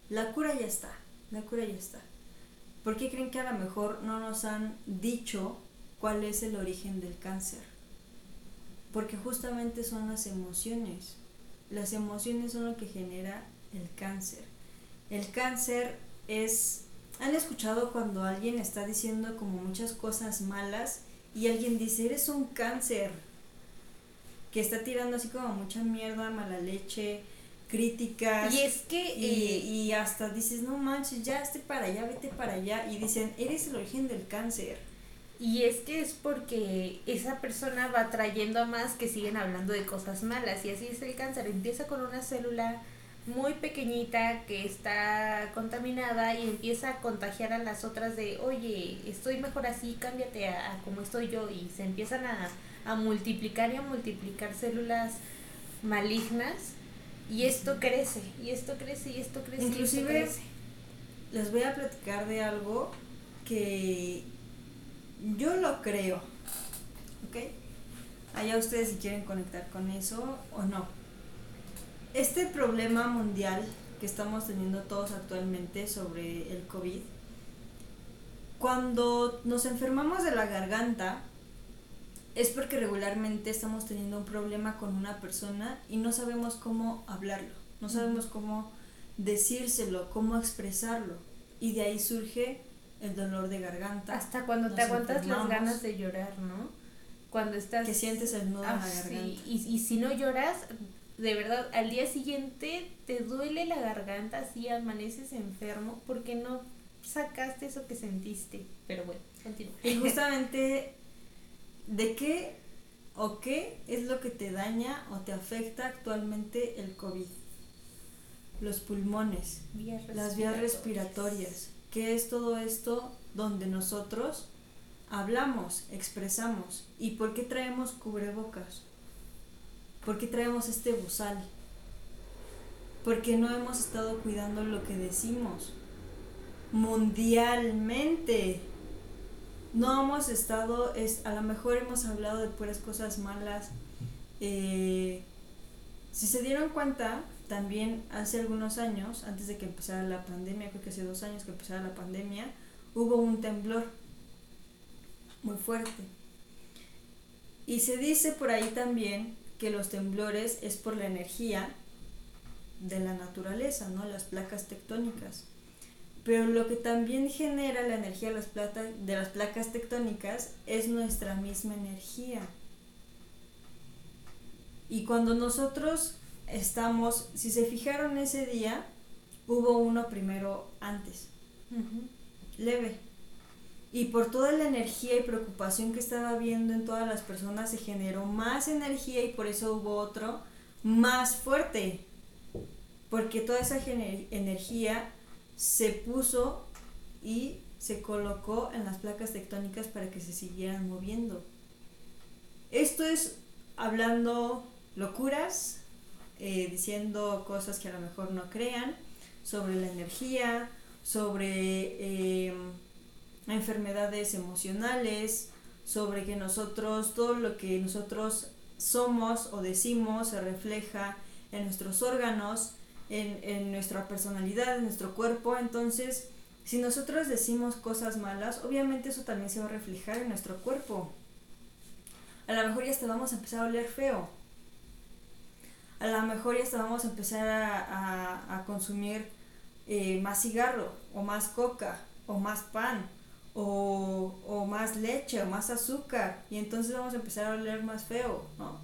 La cura ya está, la cura ya está. ¿Por qué creen que a lo mejor no nos han dicho cuál es el origen del cáncer? Porque justamente son las emociones. Las emociones son lo que genera el cáncer. El cáncer es... ¿Han escuchado cuando alguien está diciendo como muchas cosas malas y alguien dice, eres un cáncer, que está tirando así como mucha mierda, mala leche, críticas. Y es que... Y, eh, hasta dices, no manches, ya esté para allá, vete para allá. Y dicen, eres el origen del cáncer. Y es que es porque esa persona va trayendo a más que siguen hablando de cosas malas. Y así es el cáncer. Empieza con una célula muy pequeñita que está contaminada y empieza a contagiar a las otras de, oye, estoy mejor así, cámbiate a, como estoy yo y se empiezan a, a, multiplicar y a multiplicar células malignas y esto crece y esto crece y esto crece. Inclusive y esto crece. les voy a platicar de algo que yo lo creo, ¿ok? Allá ustedes si quieren conectar con eso o no este problema mundial que estamos teniendo todos actualmente sobre el COVID, cuando nos enfermamos de la garganta, es porque regularmente estamos teniendo un problema con una persona y no sabemos cómo hablarlo, no sabemos cómo decírselo, cómo expresarlo. Y de ahí surge el dolor de garganta. Hasta cuando te aguantas las ganas de llorar, ¿no? Cuando estás... Que sientes el nudo en la garganta. Y, y si no lloras, de verdad, al día siguiente te duele la garganta, así amaneces enfermo porque no sacaste eso que sentiste. Pero bueno, continúa. Y justamente, ¿de qué o qué es lo que te daña o te afecta actualmente el COVID? Los pulmones, las vías respiratorias. ¿Qué es todo esto donde nosotros hablamos, expresamos? ¿Y por qué traemos cubrebocas? ¿Por qué traemos este bozal? Porque no hemos estado cuidando lo que decimos mundialmente. No hemos estado, es, a lo mejor hemos hablado de puras cosas malas. Eh, si se dieron cuenta, también hace algunos años, antes de que empezara la pandemia, creo que hace dos años que empezara la pandemia, hubo un temblor muy fuerte. Y se dice por ahí también que los temblores es por la energía de la naturaleza, ¿no? Las placas tectónicas. Pero lo que también genera la energía de las, plata, de las placas tectónicas es nuestra misma energía. Y cuando nosotros estamos, si se fijaron ese día, hubo uno primero antes, leve. Y por toda la energía y preocupación que estaba viendo en todas las personas, se generó más energía y por eso hubo otro más fuerte. Porque toda esa energía se puso y se colocó en las placas tectónicas para que se siguieran moviendo. Esto es hablando locuras, eh, diciendo cosas que a lo mejor no crean, sobre la energía, sobre em, enfermedades emocionales, sobre que nosotros, todo lo que nosotros somos o decimos se refleja en nuestros órganos, en, en nuestra personalidad, en nuestro cuerpo. Entonces, si nosotros decimos cosas malas, obviamente eso también se va a reflejar en nuestro cuerpo. A lo mejor ya hasta vamos a empezar a oler feo. A lo mejor ya hasta vamos a empezar a, a, consumir eh, más cigarro, o más coca, o más pan, o, o, más leche, o más azúcar. Y entonces vamos a empezar a oler más feo, ¿no?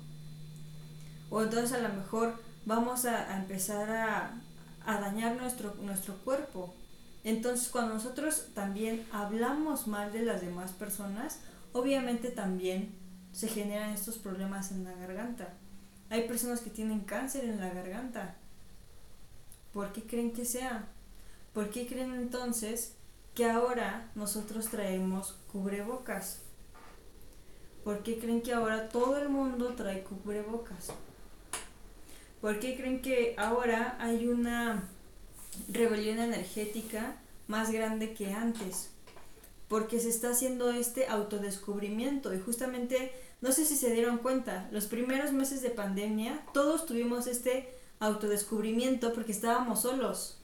O entonces a lo mejor vamos a, empezar a, dañar nuestro, nuestro cuerpo. Entonces cuando nosotros también hablamos mal de las demás personas, obviamente también se generan estos problemas en la garganta. Hay personas que tienen cáncer en la garganta. ¿Por qué creen que sea? ¿Por qué creen entonces que ahora nosotros traemos cubrebocas? ¿Por qué creen que ahora todo el mundo trae cubrebocas? ¿Por qué creen que ahora hay una rebelión energética más grande que antes? Porque se está haciendo este autodescubrimiento y justamente, no sé si se dieron cuenta, los primeros meses de pandemia todos tuvimos este autodescubrimiento porque estábamos solos.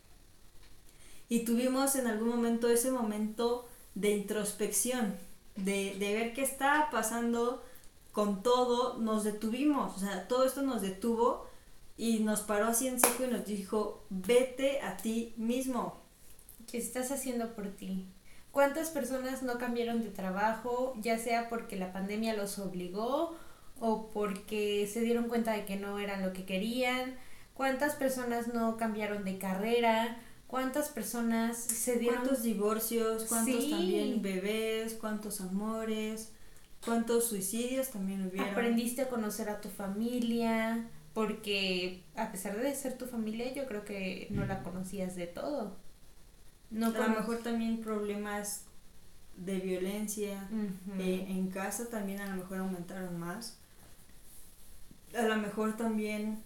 Y tuvimos en algún momento ese momento de introspección, de, de ver qué estaba pasando con todo, nos detuvimos, o sea, todo esto nos detuvo y nos paró así en seco y nos dijo, vete a ti mismo. ¿Qué estás haciendo por ti? ¿Cuántas personas no cambiaron de trabajo, ya sea porque la pandemia los obligó o porque se dieron cuenta de que no eran lo que querían? ¿Cuántas personas no cambiaron de carrera? ¿Cuántas personas se dieron... ¿Cuántos divorcios? ¿Cuántos también bebés? ¿Cuántos amores? ¿Cuántos suicidios también hubieron? Aprendiste a conocer a tu familia, porque a pesar de ser tu familia, yo creo que no la conocías de todo. No a lo mejor también problemas de violencia eh, en casa también a lo mejor aumentaron más. A lo mejor también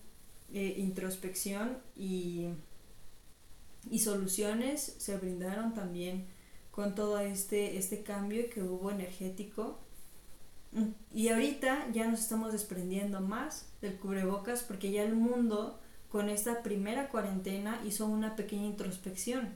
eh, introspección y, y soluciones se brindaron también con todo este, este cambio que hubo energético y ahorita ya nos estamos desprendiendo más del cubrebocas porque ya el mundo con esta primera cuarentena hizo una pequeña introspección.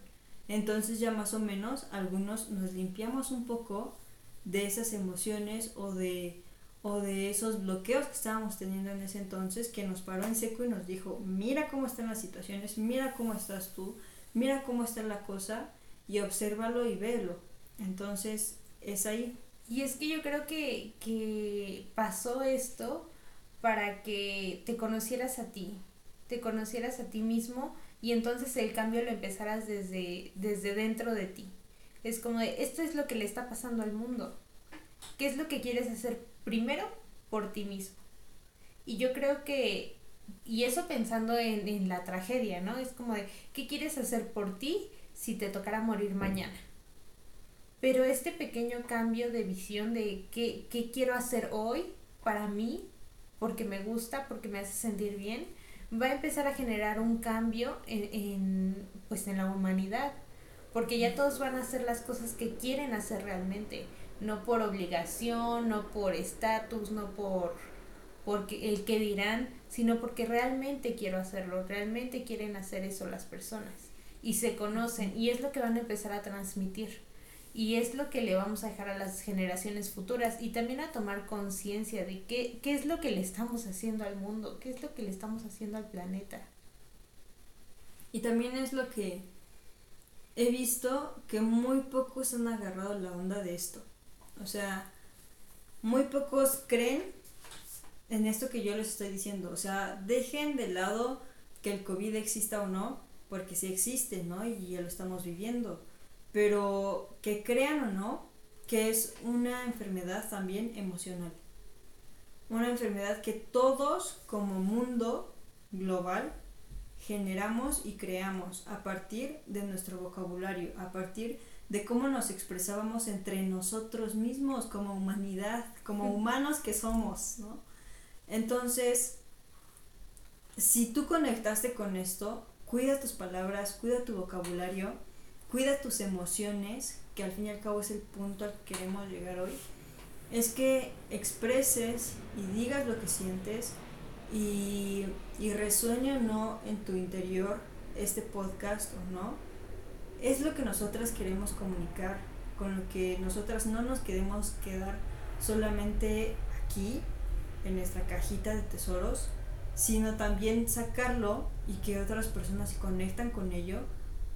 Entonces ya más o menos algunos nos limpiamos un poco de esas emociones o de, o de esos bloqueos que estábamos teniendo en ese entonces que nos paró en seco y nos dijo, mira cómo están las situaciones, mira cómo estás tú, mira cómo está la cosa y obsérvalo y velo. Entonces es ahí. Y es que yo creo que, que pasó esto para que te conocieras a ti, te conocieras a ti mismo y entonces el cambio lo empezaras desde, desde dentro de ti. Es como de, esto es lo que le está pasando al mundo. ¿Qué es lo que quieres hacer primero por ti mismo? Y yo creo que, y eso pensando en, en la tragedia, ¿no? Es como de, ¿qué quieres hacer por ti si te tocara morir mañana? Pero este pequeño cambio de visión de qué, quiero hacer hoy para mí, porque me gusta, porque me hace sentir bien, va a empezar a generar un cambio en, pues en la humanidad, porque ya todos van a hacer las cosas que quieren hacer realmente, no por obligación, no por estatus, no por porque el que dirán, sino porque realmente quiero hacerlo, realmente quieren hacer eso las personas y se conocen y es lo que van a empezar a transmitir y es lo que le vamos a dejar a las generaciones futuras y también a tomar conciencia de qué, qué es lo que le estamos haciendo al mundo, qué es lo que le estamos haciendo al planeta. Y también es lo que he visto que muy pocos han agarrado la onda de esto. O sea, muy pocos creen en esto que yo les estoy diciendo. O sea, dejen de lado que el COVID exista o no, porque sí existe, ¿no? Y ya lo estamos viviendo. Pero que crean o no, que es una enfermedad también emocional. Una enfermedad que todos como mundo global generamos y creamos a partir de nuestro vocabulario, a partir de cómo nos expresábamos entre nosotros mismos como humanidad, como humanos que somos, ¿no? Entonces, si tú conectaste con esto, cuida tus palabras, cuida tu vocabulario, cuida tus emociones, que al fin y al cabo es el punto al que queremos llegar hoy, es que expreses y digas lo que sientes y, y resuene o no en tu interior este podcast o no, es lo que nosotras queremos comunicar, con lo que nosotras no nos queremos quedar solamente aquí, en nuestra cajita de tesoros, sino también sacarlo y que otras personas se conectan con ello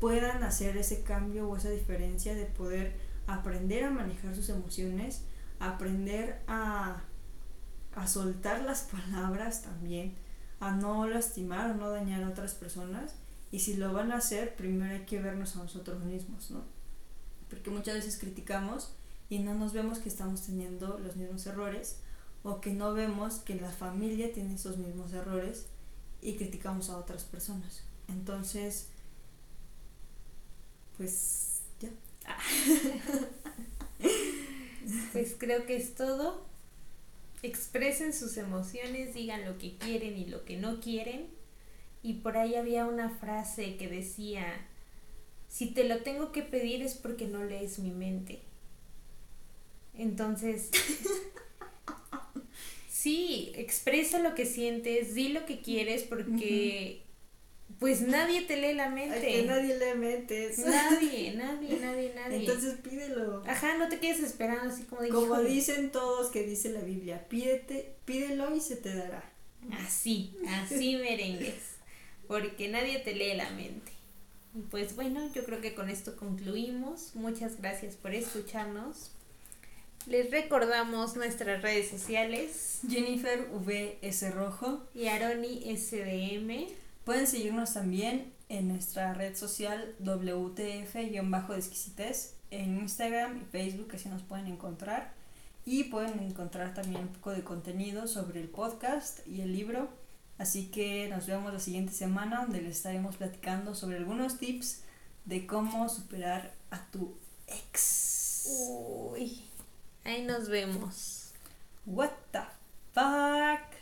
puedan hacer ese cambio o esa diferencia de poder aprender a manejar sus emociones, aprender a, a soltar las palabras también, a no lastimar o no dañar a otras personas. Y si lo van a hacer, primero hay que vernos a nosotros mismos, ¿no? Porque muchas veces criticamos y no nos vemos que estamos teniendo los mismos errores o que no vemos que la familia tiene esos mismos errores y criticamos a otras personas. Entonces, pues ya. pues creo que es todo. Expresen sus emociones, digan lo que quieren y lo que no quieren. Y por ahí había una frase que decía, si te lo tengo que pedir es porque no lees mi mente. Entonces, sí, expresa lo que sientes, di lo que quieres porque pues nadie te lee la mente. que nadie lee mentes. Nadie, nadie, nadie, nadie. Entonces pídelo. Ajá, no te quedes esperando así como Como dicen todos que dice la Biblia, pídete, pídelo y se te dará. Así, así merengues. Porque nadie te lee la mente. Y pues bueno, yo creo que con esto concluimos. Muchas gracias por escucharnos. Les recordamos nuestras redes sociales. Jennifer VS Rojo. Y Aroni SDM. Pueden seguirnos también en nuestra red social WTF-de en Instagram y Facebook, así nos pueden encontrar. Y pueden encontrar también un poco de contenido sobre el podcast y el libro. Así que nos vemos la siguiente semana donde les estaremos platicando sobre algunos tips de cómo superar a tu ex. Uy. Ahí nos vemos. What the fuck?